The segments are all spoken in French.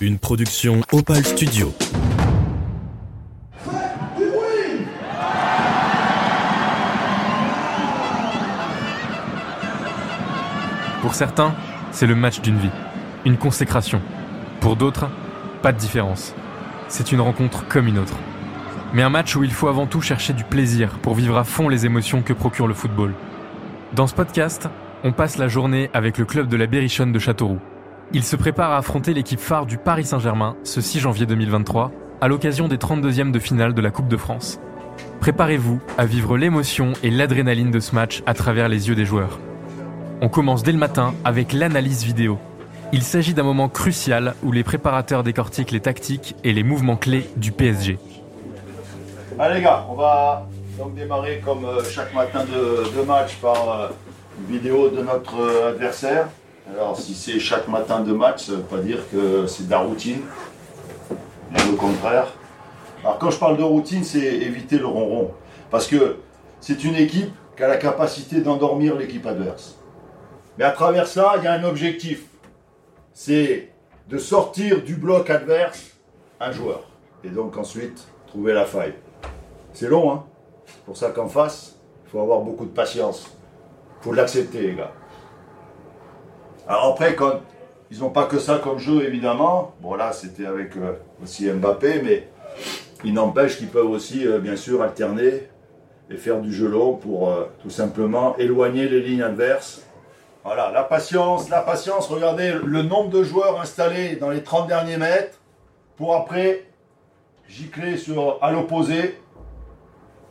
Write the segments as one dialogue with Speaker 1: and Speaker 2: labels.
Speaker 1: Une production Opal Studio.
Speaker 2: Pour certains, c'est le match d'une vie, une consécration. Pour d'autres, pas de différence. C'est une rencontre comme une autre. Mais un match où il faut avant tout chercher du plaisir pour vivre à fond les émotions que procure le football. Dans ce podcast, on passe la journée avec le club de la Berrichonne de Châteauroux. Il se prépare à affronter l'équipe phare du Paris Saint-Germain ce 6 janvier 2023 à l'occasion des 32e de finale de la Coupe de France. Préparez-vous à vivre l'émotion et l'adrénaline de ce match à travers les yeux des joueurs. On commence dès le matin avec l'analyse vidéo. Il s'agit d'un moment crucial où les préparateurs décortiquent les tactiques et les mouvements clés du PSG.
Speaker 3: Allez les gars, on va donc démarrer comme euh, chaque matin de, de match par euh, une vidéo de notre euh, adversaire. Alors si c'est chaque matin de match, ça ne veut pas dire que c'est de la routine. Au contraire. Alors quand je parle de routine, c'est éviter le ronron. Parce que c'est une équipe qui a la capacité d'endormir l'équipe adverse. Mais à travers ça, il y a un objectif. C'est de sortir du bloc adverse un joueur. Et donc ensuite, trouver la faille. C'est long, hein C'est pour ça qu'en face, il faut avoir beaucoup de patience. Il faut l'accepter, les gars. Alors après, quand ils n'ont pas que ça comme jeu, évidemment, bon là, c'était avec euh, aussi Mbappé, mais il n'empêche qu'ils peuvent aussi, euh, bien sûr, alterner et faire du jeu pour euh, tout simplement éloigner les lignes adverses. Voilà, la patience, la patience. Regardez le nombre de joueurs installés dans les 30 derniers mètres pour après gicler sur, à l'opposé.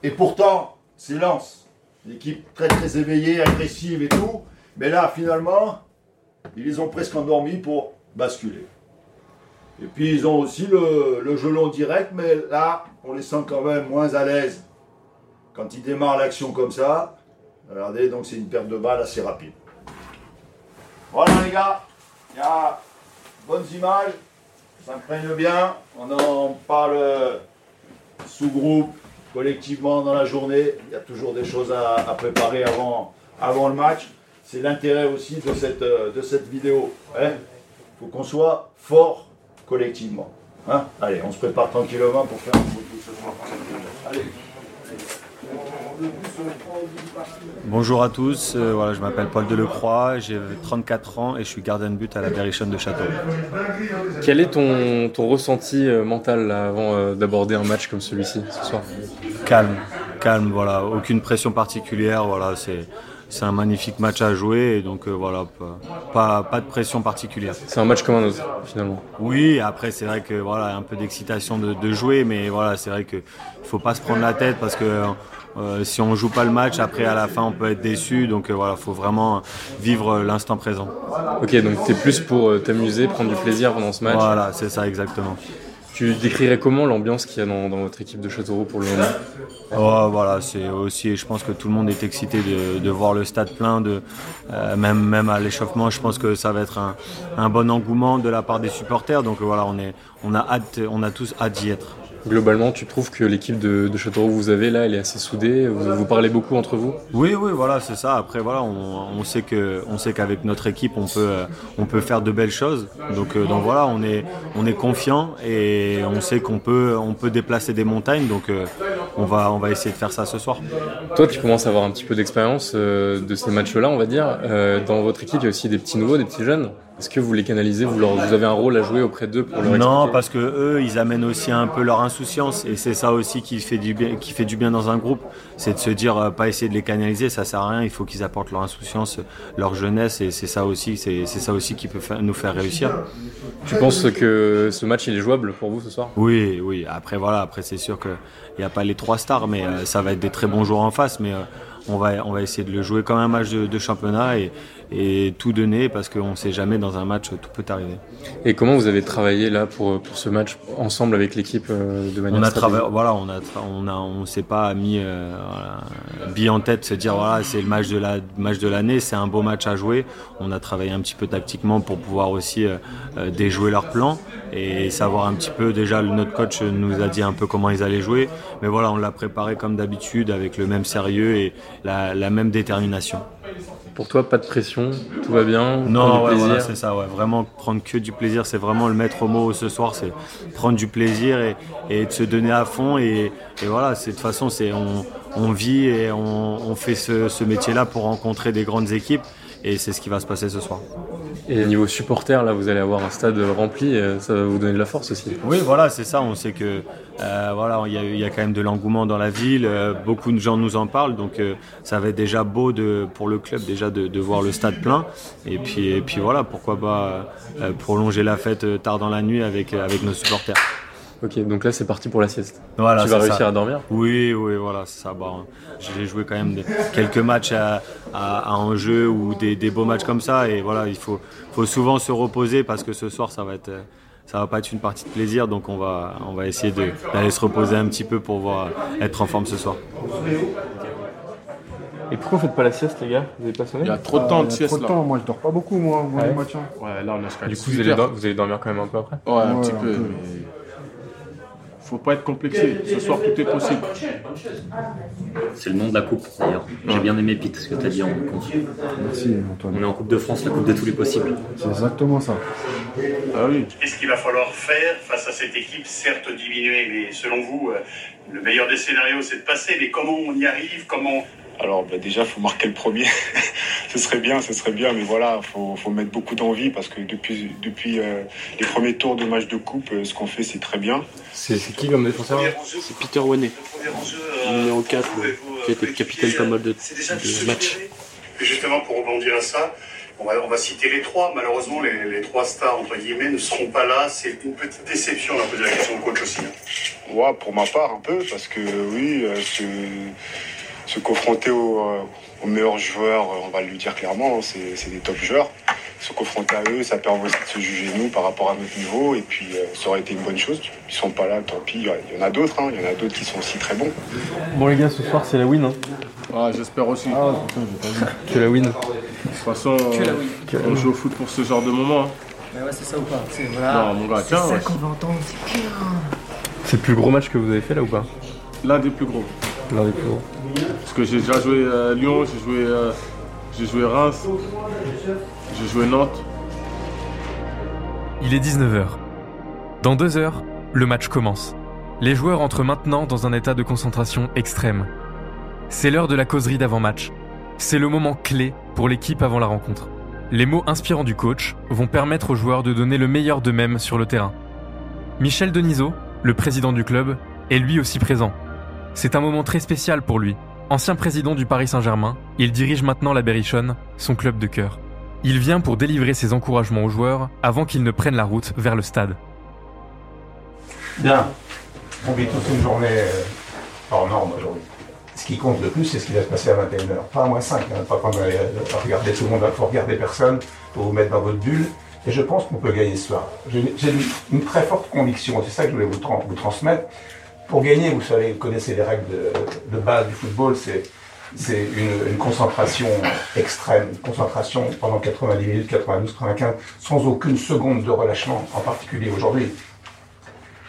Speaker 3: Et pourtant, c'est Lens. L'équipe très très éveillée, agressive et tout. Mais là, finalement, ils les ont presque endormis pour basculer. Et puis ils ont aussi le, long direct, mais là, on les sent quand même moins à l'aise. Quand ils démarrent l'action comme ça, regardez, donc c'est une perte de balle assez rapide. Voilà les gars, il y a bonnes images, ça s'imprègne bien, on en parle sous-groupe, collectivement dans la journée, il y a toujours des choses à, à préparer avant, avant le match. C'est l'intérêt aussi de cette, euh, de cette vidéo. Il faut qu'on soit fort collectivement. Hein Allez, on se prépare tranquillement pour faire un truc ce soir. Allez.
Speaker 4: Bonjour à tous, euh, voilà, je m'appelle Paul Delecroix, j'ai 34 ans et je suis gardien de but à la Berrichonne de Château.
Speaker 2: Quel est ton, ton ressenti euh, mental là, avant euh, d'aborder un match comme celui-ci ce soir?
Speaker 4: Calme, calme, voilà, aucune pression particulière, voilà, c'est c'est un magnifique match à jouer et donc euh, voilà, pas, de pression particulière.
Speaker 2: C'est un match comme un autre finalement.
Speaker 4: Oui, après c'est vrai que voilà, un peu d'excitation de, de jouer, mais voilà, c'est vrai que faut pas se prendre la tête parce que euh, si on joue pas le match, après à la fin on peut être déçu. Donc euh, voilà, faut vraiment vivre l'instant présent.
Speaker 2: Ok, donc tu es plus pour euh, t'amuser, prendre du plaisir pendant ce match.
Speaker 4: Voilà, c'est ça exactement.
Speaker 2: Tu décrirais comment l'ambiance qu'il y a dans, votre équipe de Châteauroux pour le moment?
Speaker 4: Oh, voilà, c'est aussi, je pense que tout le monde est excité de, de voir le stade plein, de, euh, même, même à l'échauffement, je pense que ça va être un, un bon engouement de la part des supporters. Donc voilà, on, est, on, a hâte, on a tous hâte d'y être.
Speaker 2: Globalement, tu trouves que l'équipe de, de Châteauroux que vous avez là, elle est assez soudée vous, vous parlez beaucoup entre vous?
Speaker 4: Oui, oui, voilà, c'est ça. Après, voilà, on, on sait que, on sait qu'avec notre équipe, on peut, euh, on peut faire de belles choses. Donc, euh, donc voilà, on est, on est confiant et on sait qu'on peut, on peut déplacer des montagnes. Donc, euh, on va, on va essayer de faire ça ce soir.
Speaker 2: Toi, tu commences à avoir un petit peu d'expérience de ces matchs-là, on va dire. Dans votre équipe, il y a aussi des petits nouveaux, des petits jeunes. Est-ce que vous les canalisez vous, leur, vous avez un rôle à jouer auprès d'eux pour leur
Speaker 4: Non,
Speaker 2: expliquer?
Speaker 4: parce que eux, ils amènent aussi un peu leur insouciance et c'est ça aussi qui fait du bien, qui fait du bien dans un groupe, c'est de se dire euh, pas essayer de les canaliser, ça sert à rien. Il faut qu'ils apportent leur insouciance, leur jeunesse et c'est ça aussi, c'est ça aussi qui peut faire- nous faire réussir.
Speaker 2: Tu penses que ce match il est jouable pour vous ce soir?
Speaker 4: Oui, oui. Après voilà, après c'est sûr que il n'y a pas les trois stars, mais euh, ça va être des très bons joueurs en face, mais euh, on va on va essayer de le jouer comme un match de, de championnat et, et tout donner parce qu'on ne sait jamais dans un match tout peut arriver.
Speaker 2: Et comment vous avez travaillé là pour, pour ce match ensemble avec l'équipe euh, de manière
Speaker 4: On a travaillé, voilà, on a, on a, on s'est pas mis euh, voilà, bille en tête, se dire voilà, c'est le match de la match de l'année, c'est un beau match à jouer. On a travaillé un petit peu tactiquement pour pouvoir aussi euh, euh, déjouer leur plan et savoir un petit peu. Déjà, notre coach nous a dit un peu comment ils allaient jouer, mais voilà, on l'a préparé comme d'habitude avec le même sérieux et la, la même détermination.
Speaker 2: Pour toi, pas de pression, tout va bien
Speaker 4: Non, ouais, voilà, c'est ça, ouais. Vraiment prendre que du plaisir, c'est vraiment le maître mot ce soir, c'est prendre du plaisir et, et, de se donner à fond. Et, et voilà, de toute façon, c'est on, on, vit et on, on fait ce, ce métier-là pour rencontrer des grandes équipes. Et c'est ce qui va se passer ce soir.
Speaker 2: Et niveau supporter, là, vous allez avoir un stade rempli, ça va vous donner de la force aussi.
Speaker 4: Oui, voilà, c'est ça. On sait que euh, voilà, il y, y, a quand même de l'engouement dans la ville. Euh, beaucoup de gens nous en parlent, donc euh, ça va être déjà beau de, pour le club déjà de, de, voir le stade plein. Et puis, et puis voilà, pourquoi pas euh, prolonger la fête tard dans la nuit avec, avec nos supporters.
Speaker 2: Ok, donc là c'est parti pour la sieste.
Speaker 4: Voilà,
Speaker 2: tu vas réussir
Speaker 4: ça.
Speaker 2: à dormir
Speaker 4: Oui, oui, voilà, c'est ça. Bon, j'ai joué quand même des, quelques matchs à, à, à enjeu ou des, des, beaux matchs comme ça, et voilà, il faut, faut souvent se reposer parce que ce soir ça va être, ça va pas être une partie de plaisir, donc on va, on va essayer d'aller se reposer un petit peu pour voir être en forme ce soir.
Speaker 2: Et pourquoi vous faites pas la sieste, les gars? Vous avez pas sonné
Speaker 5: Il y a trop de temps de sieste
Speaker 6: trop de
Speaker 5: là.
Speaker 6: temps. Moi, je dors pas beaucoup, moi, moi
Speaker 2: Ouais.
Speaker 6: matin.
Speaker 5: Ouais, là on a
Speaker 2: Du coup,
Speaker 5: 18
Speaker 2: vous allez, vous dormir quand même un peu après?
Speaker 5: Ouais, un
Speaker 6: Ouais,
Speaker 5: petit
Speaker 6: un
Speaker 5: peu.
Speaker 6: peu.
Speaker 5: mais Faut pas être complexé. Ce soir tout est possible.
Speaker 7: C'est le nom de la coupe d'ailleurs. J'ai bien aimé Pete ce que tu as dit en compte.
Speaker 6: Merci, Antoine.
Speaker 7: On est en Coupe de France, la coupe de tous les possibles.
Speaker 6: C'est exactement ça.
Speaker 5: Ah oui.
Speaker 8: Qu'est-ce qu'il va falloir faire face à cette équipe, certes diminuée, mais selon vous, euh, le meilleur des scénarios, c'est de passer, mais comment on y arrive? Comment
Speaker 9: Alors bah, déjà, faut marquer le premier. ce serait bien, ce serait bien, mais voilà, faut, faut mettre beaucoup d'envie parce que depuis, depuis euh, les premiers tours de match de coupe, euh, ce qu'on fait, c'est très bien.
Speaker 2: C'est qui comme défenseur?
Speaker 10: C'est Peter Wanet, numéro 4, qui a été capitaine pas mal de, de matchs.
Speaker 8: Et justement, pour rebondir à ça, on va, on va citer les trois. Malheureusement, les, les trois stars, entre guillemets, ne seront pas là. C'est une petite déception. On a posé la question au coach aussi. hein.
Speaker 9: Ouais, pour ma part, un peu, parce que oui, euh, se, confronter aux, euh, aux meilleurs joueurs, euh, on va lui dire clairement, c'est c'est des top joueurs. Se confronter à eux, ça permet aussi de se juger nous par rapport à notre niveau, et puis euh, ça aurait été une bonne chose. Ils sont pas là, tant pis. Il y en a d'autres, hein. il y en a d'autres qui sont aussi très bons.
Speaker 2: Bon, les gars, ce soir c'est la win. Hein.
Speaker 5: Ouais, j'espère aussi.
Speaker 6: Ah, putain, j'ai pas vu.
Speaker 2: Que la win.
Speaker 5: De toute façon, euh, on joue au foot pour ce genre de moment. hein.
Speaker 11: Mais ouais, c'est ça ou pas C'est voilà.
Speaker 5: Non, mon gars,
Speaker 11: c'est
Speaker 5: tiens,
Speaker 11: ça
Speaker 5: ouais.
Speaker 11: qu'on va entendre, c'est clair.
Speaker 2: C'est le plus gros match que vous avez fait là ou pas?
Speaker 5: L'un des plus gros.
Speaker 2: L'un des plus gros.
Speaker 5: Parce que j'ai déjà joué euh, Lyon, j'ai joué, euh, j'ai Reims, j'ai joué Nantes.
Speaker 2: Il est 19h. Dans deux heures, le match commence. Les joueurs entrent maintenant dans un état de concentration extrême. C'est l'heure de la causerie d'avant-match. C'est le moment clé pour l'équipe avant la rencontre. Les mots inspirants du coach vont permettre aux joueurs de donner le meilleur d'eux-mêmes sur le terrain. Michel Denisot, le président du club, est lui aussi présent. C'est un moment très spécial pour lui. Ancien président du Paris Saint-Germain, il dirige maintenant la Berrichonne, son club de cœur. Il vient pour délivrer ses encouragements aux joueurs avant qu'ils ne prennent la route vers le stade.
Speaker 12: Bien. On vit tous une journée euh, hors norme aujourd'hui. Ce qui compte le plus, c'est ce qui va se passer à 21h. Pas à moins 5, hein, pas quand on va euh, regarder tout le monde, il faut regarder personne, faut vous mettre dans votre bulle. Et je pense qu'on peut gagner ce soir. J'ai une, très forte conviction, c'est ça que je voulais vous transmettre. Pour gagner, vous savez, vous connaissez les règles de, base du football, c'est c'est une, une concentration extrême, une concentration pendant 90 minutes, 92, 95, sans aucune seconde de relâchement, en particulier aujourd'hui.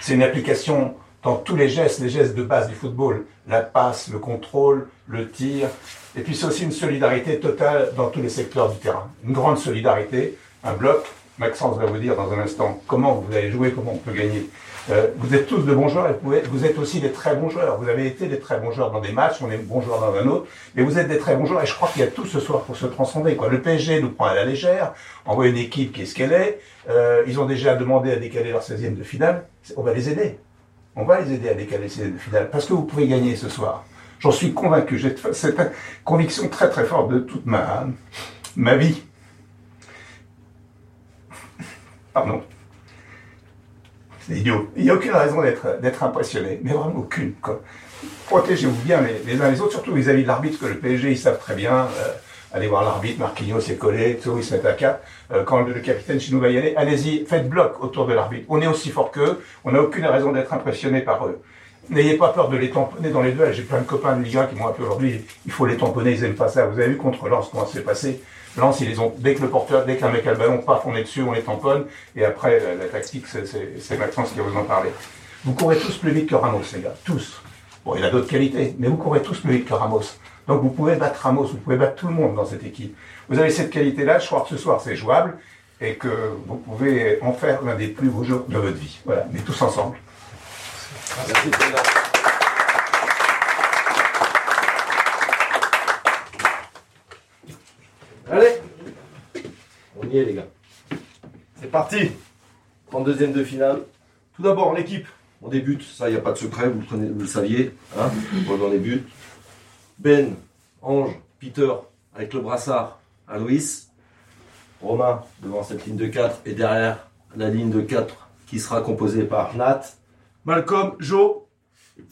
Speaker 12: C'est une application dans tous les gestes, les gestes de base du football, la passe, le contrôle, le tir, et puis c'est aussi une solidarité totale dans tous les secteurs du terrain. Une grande solidarité, un bloc. Maxence va vous dire dans un instant comment vous allez jouer, comment on peut gagner. Euh, vous êtes tous de bons joueurs et vous êtes, vous êtes aussi des très bons joueurs. Vous avez été des très bons joueurs dans des matchs, on est bons joueurs dans un autre, mais vous êtes des très bons joueurs et je crois qu'il y a tout ce soir pour se transcender. Quoi. Le PSG nous prend à la légère, envoie une équipe qui est ce qu'elle est. Euh, ils ont déjà demandé à décaler leur 16e de finale. On va les aider. On va les aider à décaler les 16e de finale parce que vous pouvez gagner ce soir. J'en suis convaincu. J'ai cette conviction très très forte de toute ma, ma vie. Pardon. C'est idiot. Il n'y a aucune raison d'être impressionné, mais vraiment aucune. Protégez-vous bien les, uns les autres, surtout vis-à-vis de l'arbitre, que le PSG, ils savent très bien. euh, allez voir l'arbitre, Marquinhos est collé, tout, ils se mettent à quatre. Euh, quand le, capitaine Chinou va y aller, allez-y, faites bloc autour de l'arbitre. On est aussi fort qu'eux, on n'a aucune raison d'être impressionné par eux. N'ayez pas peur de les tamponner dans les duels. J'ai plein de copains de Ligue 1 qui m'ont appelé aujourd'hui. Il faut les tamponner, ils aiment pas ça. Vous avez vu contre Lens comment ça s'est passé? Lens, ils les dès que le porteur, dès qu'un mec a le ballon, paf, on est dessus, on les tamponne. Et après, la, tactique, c'est Maxence qui va vous en parler. Vous courez tous plus vite que Ramos, les gars. Tous. Bon, il a d'autres qualités, mais vous courez tous plus vite que Ramos. Donc vous pouvez battre Ramos, vous pouvez battre tout le monde dans cette équipe. Vous avez cette qualité-là, je crois que ce soir c'est jouable et que vous pouvez en faire l'un des plus beaux jours de votre vie. Voilà, mais tous ensemble.
Speaker 13: Merci, Allez On y est les gars. C'est parti 32e de finale. Tout d'abord l'équipe. On débute, ça il n'y a pas de secret, vous le, saviez. Hein on débute. Ben, Ange, Peter avec le brassard, Aloïs. Romain devant cette ligne de 4 et derrière la ligne de 4 qui sera composée par Nat, Malcolm, Joe,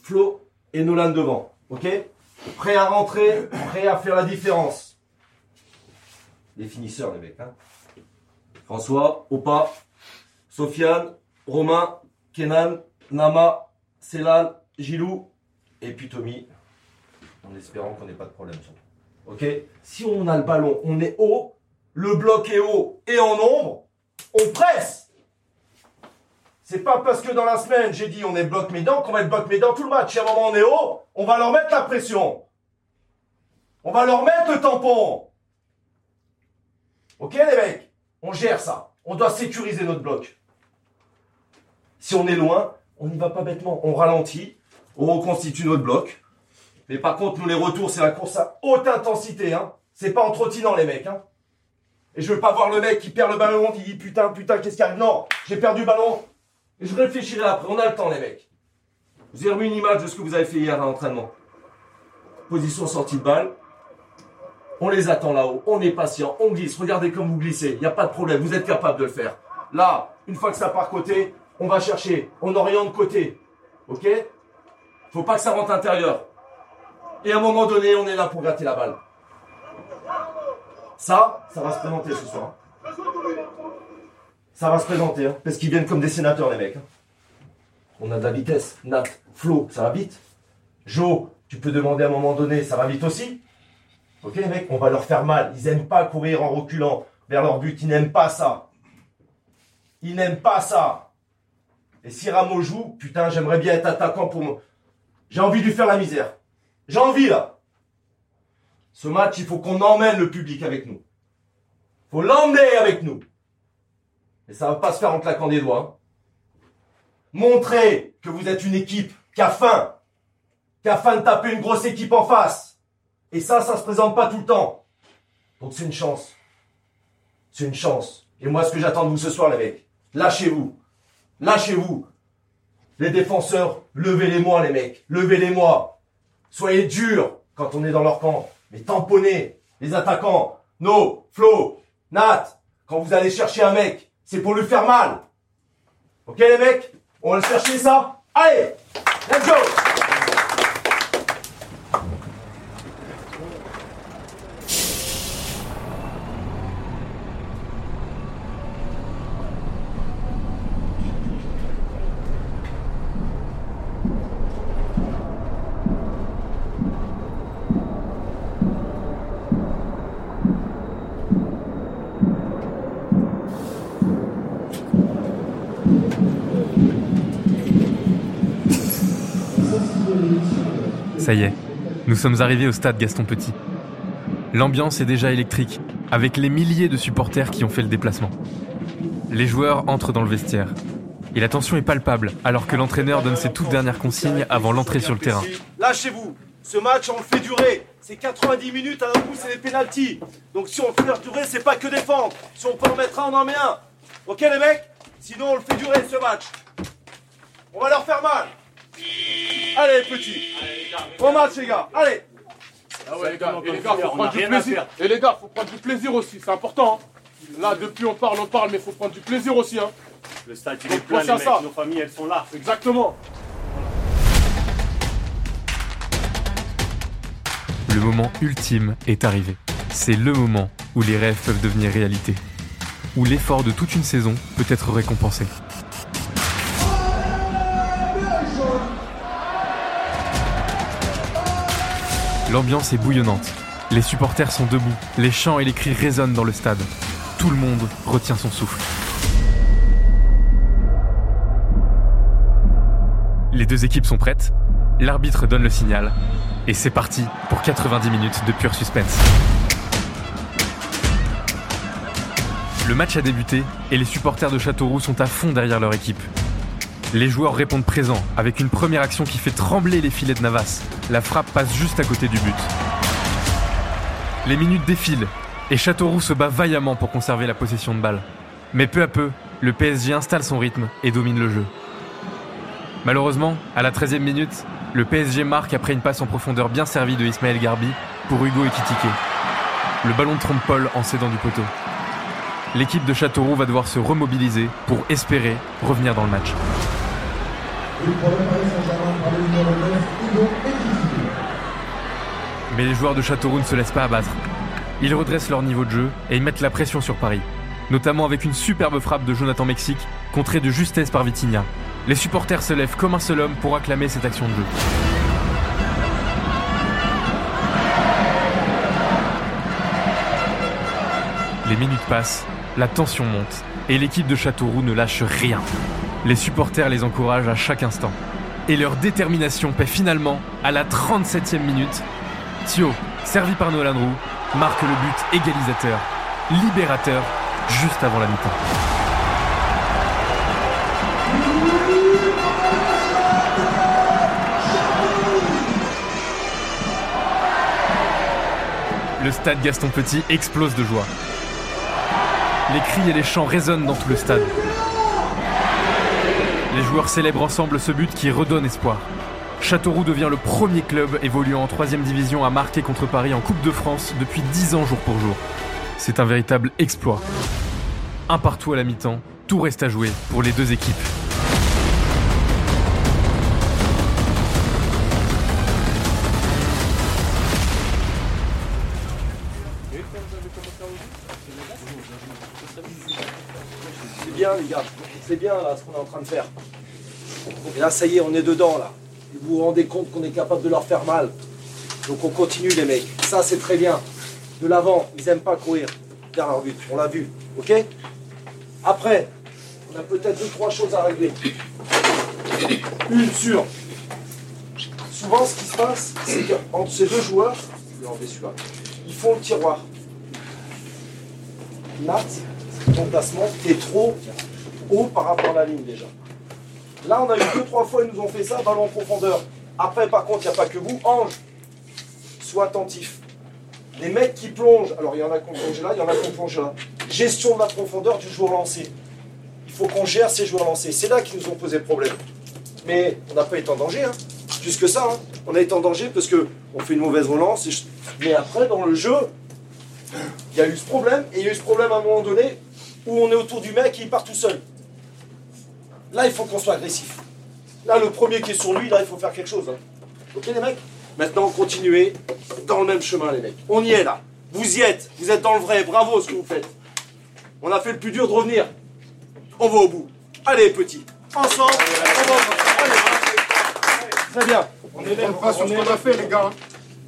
Speaker 13: Flo et Nolan devant. Ok? Prêt à rentrer, prêt à faire la différence. Les finisseurs, les mecs. Hein François, Opa, Sofiane, Romain, Kenan, Nama, Célan, Gilou et puis Tommy. En espérant qu'on n'ait pas de problème surtout. Ok? Si on a le ballon, on est haut, le bloc est haut et en ombre, on presse. C'est pas parce que dans la semaine j'ai dit on est bloc médan qu'on va être bloc médan tout le match. Si à un moment on est haut, on va leur mettre la pression. On va leur mettre le tampon. Ok les mecs? On gère ça. On doit sécuriser notre bloc. Si on est loin, on n'y va pas bêtement. On ralentit, on reconstitue notre bloc. Mais par contre, nous les retours, c'est la course à haute intensité. Hein. C'est pas en trottinant les mecs. Hein. Et je veux pas voir le mec qui perd le ballon, qui dit putain, putain, qu'est-ce qui arrive? Non, j'ai perdu le ballon. Et je réfléchirai après. On a le temps les mecs. Vous avez remis une image de ce que vous avez fait hier à l'entraînement. Position sortie de balle. On les attend là-haut, on est patient, on glisse. Regardez comme vous glissez, il n'y a pas de problème, vous êtes capable de le faire. Là, une fois que ça part côté, on va chercher, on oriente côté. Ok? Faut pas que ça rentre intérieur. Et à un moment donné, on est là pour gratter la balle. Ça, ça va se présenter ce soir. Ça va se présenter, hein, parce qu'ils viennent comme des sénateurs, les mecs. hein. On a de la vitesse. Nat, Flo, ça va vite. Joe, tu peux demander à un moment donné, ça va vite aussi. Ok les mecs, on va leur faire mal. Ils aiment pas courir en reculant vers leur but. Ils n'aiment pas ça. Ils n'aiment pas ça. Et si Ramo joue, putain, j'aimerais bien être attaquant pour moi. J'ai envie de lui faire la misère. J'ai envie là. Ce match, il faut qu'on emmène le public avec nous. Faut l'emmener avec nous. Et ça va pas se faire en claquant des doigts. hein. Montrez que vous êtes une équipe qui a faim. Qui a faim de taper une grosse équipe en face. Et ça, ça se présente pas tout le temps. Donc c'est une chance. C'est une chance. Et moi, ce que j'attends de vous ce soir, les mecs, lâchez-vous. Lâchez-vous. Les défenseurs, levez-les-moi, les mecs. Levez-les-moi. Soyez durs quand on est dans leur camp. Mais tamponnez les attaquants. No, Flo, Nat. Quand vous allez chercher un mec, c'est pour lui faire mal. Ok, les mecs? On va le chercher, ça? Allez Let's go
Speaker 2: Ça y est, nous sommes arrivés au stade Gaston Petit. L'ambiance est déjà électrique, avec les milliers de supporters qui ont fait le déplacement. Les joueurs entrent dans le vestiaire. Et la tension est palpable, alors que l'entraîneur donne ses toutes dernières consignes avant l'entrée sur le terrain.
Speaker 13: Lâchez-vous. Ce match, on le fait durer. C'est 90 minutes, à un coup, c'est des pénalties. Donc si on le fait durer, c'est pas que défendre. Si on peut en mettre un, on en met un. Ok, les mecs? Sinon, on le fait durer, ce match. On va leur faire mal. Allez, les petits. Bon match, les gars. Allez.
Speaker 5: Ah ouais, les gars, et les gars, faut prendre du plaisir. Et les gars, faut prendre du plaisir aussi, c'est important. hein. Là, depuis on parle, on parle, mais faut prendre du plaisir aussi. Hein.
Speaker 10: Le stade, il est plein, les
Speaker 5: à
Speaker 10: mecs.
Speaker 5: ça.
Speaker 10: Nos familles, elles sont là.
Speaker 5: Exactement.
Speaker 2: Le moment ultime est arrivé. C'est le moment où les rêves peuvent devenir réalité. Où l'effort de toute une saison peut être récompensé. L'ambiance est bouillonnante. Les supporters sont debout. Les chants et les cris résonnent dans le stade. Tout le monde retient son souffle. Les deux équipes sont prêtes. L'arbitre donne le signal. Et c'est parti pour 90 minutes de pur suspense. Le match a débuté et les supporters de Châteauroux sont à fond derrière leur équipe. Les joueurs répondent présents avec une première action qui fait trembler les filets de Navas. La frappe passe juste à côté du but. Les minutes défilent et Châteauroux se bat vaillamment pour conserver la possession de balle. Mais peu à peu, le PSG installe son rythme et domine le jeu. Malheureusement, à la 13e minute, le PSG marque après une passe en profondeur bien servie de Ismaël Garbi pour Hugo Ekitike. Le ballon trompe Paul en cédant du poteau. L'équipe de Châteauroux va devoir se remobiliser pour espérer revenir dans le match. Mais les joueurs de Châteauroux ne se laissent pas abattre. Ils redressent leur niveau de jeu et ils mettent la pression sur Paris, notamment avec une superbe frappe de Jonathan Mexique, contrée de justesse par Vitinha. Les supporters se lèvent comme un seul homme pour acclamer cette action de jeu. Les minutes passent, la tension monte et l'équipe de Châteauroux ne lâche rien. Les supporters les encouragent à chaque instant. Et leur détermination paie finalement, à la 37e minute, Thio, servi par Nolan Roux, marque le but égalisateur, libérateur, juste avant la mi-temps. Le stade Gaston Petit explose de joie. Les cris et les chants résonnent dans tout le stade. Joueurs célèbrent ensemble ce but qui redonne espoir. Châteauroux devient le premier club évoluant en 3 division à marquer contre Paris en Coupe de France depuis 10 ans jour pour jour. C'est un véritable exploit. Un partout à la mi-temps, tout reste à jouer pour les deux équipes.
Speaker 13: C'est bien, les gars. C'est bien, là, ce qu'on est en train de faire. Et là, ça y est, on est dedans, là. Vous vous rendez compte qu'on est capable de leur faire mal. Donc on continue, les mecs. Ça, c'est très bien. De l'avant, ils aiment pas courir vers but. On l'a vu. OK? Après, on a peut-être deux, trois choses à régler. Une sur. Souvent, ce qui se passe, c'est qu'entre ces deux joueurs, ils font le tiroir. Nat, ton placement, t'es trop haut par rapport à la ligne déjà. Là, on a eu deux, trois fois, ils nous ont fait ça, ballon en profondeur. Après, par contre, il n'y a pas que vous. Ange, sois attentif. Les mecs qui plongent, alors il y en a qui ont plongé là, il y en a qui ont plongé là. Gestion de la profondeur du joueur lancé. Il faut qu'on gère ces joueurs lancés. C'est là qu'ils nous ont posé problème. Mais on n'a pas été en danger, hein. plus que ça. hein. On a été en danger parce qu'on fait une mauvaise relance. Mais après, dans le jeu, il y a eu ce problème. Et il y a eu ce problème à un moment donné où on est autour du mec et il part tout seul. Là, il faut qu'on soit agressif. Là, le premier qui est sur lui, là, il faut faire quelque chose. hein. Ok, les mecs? Maintenant, continuez dans le même chemin, les mecs. On y est, là. Vous y êtes. Vous êtes dans le vrai. Bravo, ce que vous faites. On a fait le plus dur de revenir. On va au bout. Allez, petit. Ensemble, on va au bout. Allez. Très bien.
Speaker 5: On est pas sur ce qu'on a fait, les gars.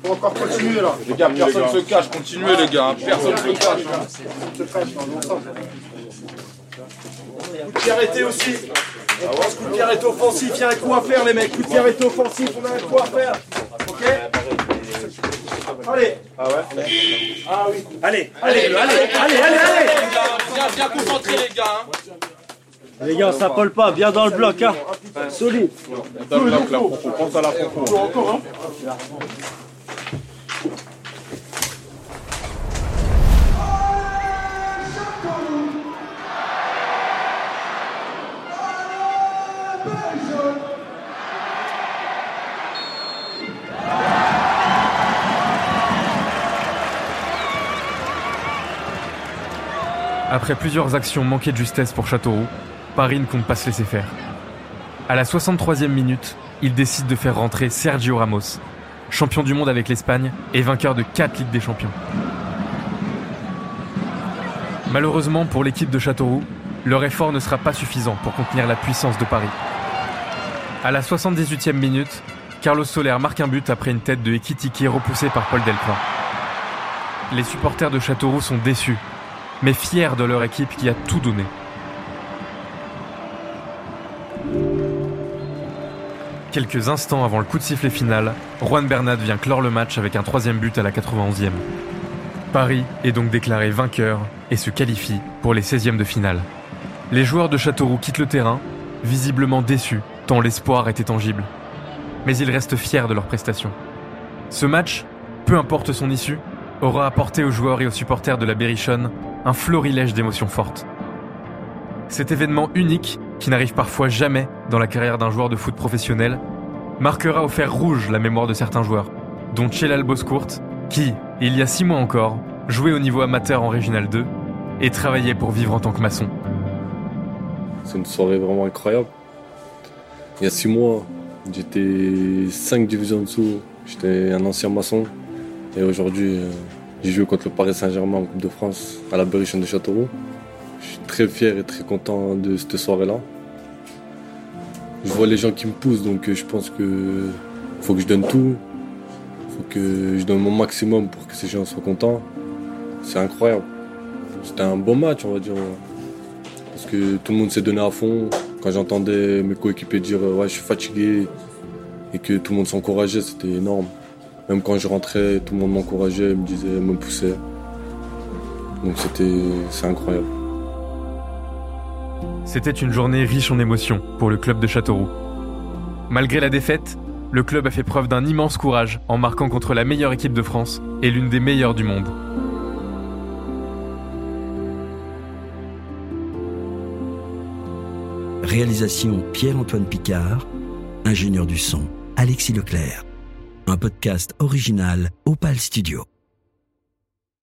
Speaker 5: Faut encore continuer là. Les gars, personne ne se cache. Continuez, les gars. Personne ne se cache.
Speaker 13: Coup de pied arrêté aussi. On pense coup de pied arrêté offensif. Il y a un coup à faire, les mecs. Coup de pied arrêté offensif. On a un coup à faire. Ok Allez. Ah ouais Ah oui. Allez, allez, allez, allez, allez, allez.
Speaker 5: Bien, bien concentré, les gars. hein.
Speaker 10: Les gars, ça colle pas, bien dans le bloc, hein. Solide.
Speaker 5: Dans le bloc, là. On pense à la propos.
Speaker 13: Encore, hein
Speaker 2: Après plusieurs actions manquées de justesse pour Châteauroux, Paris ne compte pas se laisser faire. À la 63e minute, il décide de faire rentrer Sergio Ramos, champion du monde avec l'Espagne et vainqueur de 4 Ligues des Champions. Malheureusement pour l'équipe de Châteauroux, leur effort ne sera pas suffisant pour contenir la puissance de Paris. À la 78e minute, Carlos Soler marque un but après une tête de Ekitike repoussée par Paul Delcroix. Les supporters de Châteauroux sont déçus, mais fiers de leur équipe qui a tout donné. Quelques instants avant le coup de sifflet final, Juan Bernat vient clore le match avec un troisième but à la 91e. Paris est donc déclaré vainqueur et se qualifie pour les 16e de finale. Les joueurs de Châteauroux quittent le terrain, visiblement déçus, tant l'espoir était tangible. Mais ils restent fiers de leur prestation. Ce match, peu importe son issue, aura apporté aux joueurs et aux supporters de la Berrichonne un florilège d'émotions fortes. Cet événement unique, qui n'arrive parfois jamais dans la carrière d'un joueur de foot professionnel, marquera au fer rouge la mémoire de certains joueurs, dont Chelal Boscourt, qui, il y a six mois encore, jouait au niveau amateur en Régional 2 et travaillait pour vivre en tant que maçon.
Speaker 14: C'est une soirée vraiment incroyable. Il y a six mois, j'étais cinq divisions en dessous, j'étais un ancien maçon. Et aujourd'hui, euh, j'ai joué contre le Paris Saint-Germain en Coupe de France à la Berrichonne de Châteauroux. Je suis très fier et très content de cette soirée-là. Je vois les gens qui me poussent, donc euh, je pense que faut que je donne tout. Faut que je donne mon maximum pour que ces gens soient contents. C'est incroyable. C'était un bon match, on va dire. Parce que tout le monde s'est donné à fond. Quand j'entendais mes coéquipiers dire ouais je suis fatigué et que tout le monde s'encourageait, c'était énorme. Même quand je rentrais, tout le monde m'encourageait, me disait, me poussait. Donc c'était, c'est incroyable.
Speaker 2: C'était une journée riche en émotions pour le club de Châteauroux. Malgré la défaite, le club a fait preuve d'un immense courage en marquant contre la meilleure équipe de France et l'une des meilleures du monde.
Speaker 15: Réalisation Pierre-Antoine Picard, ingénieur du son Alexis Leclerc. Un podcast original Opal Studio.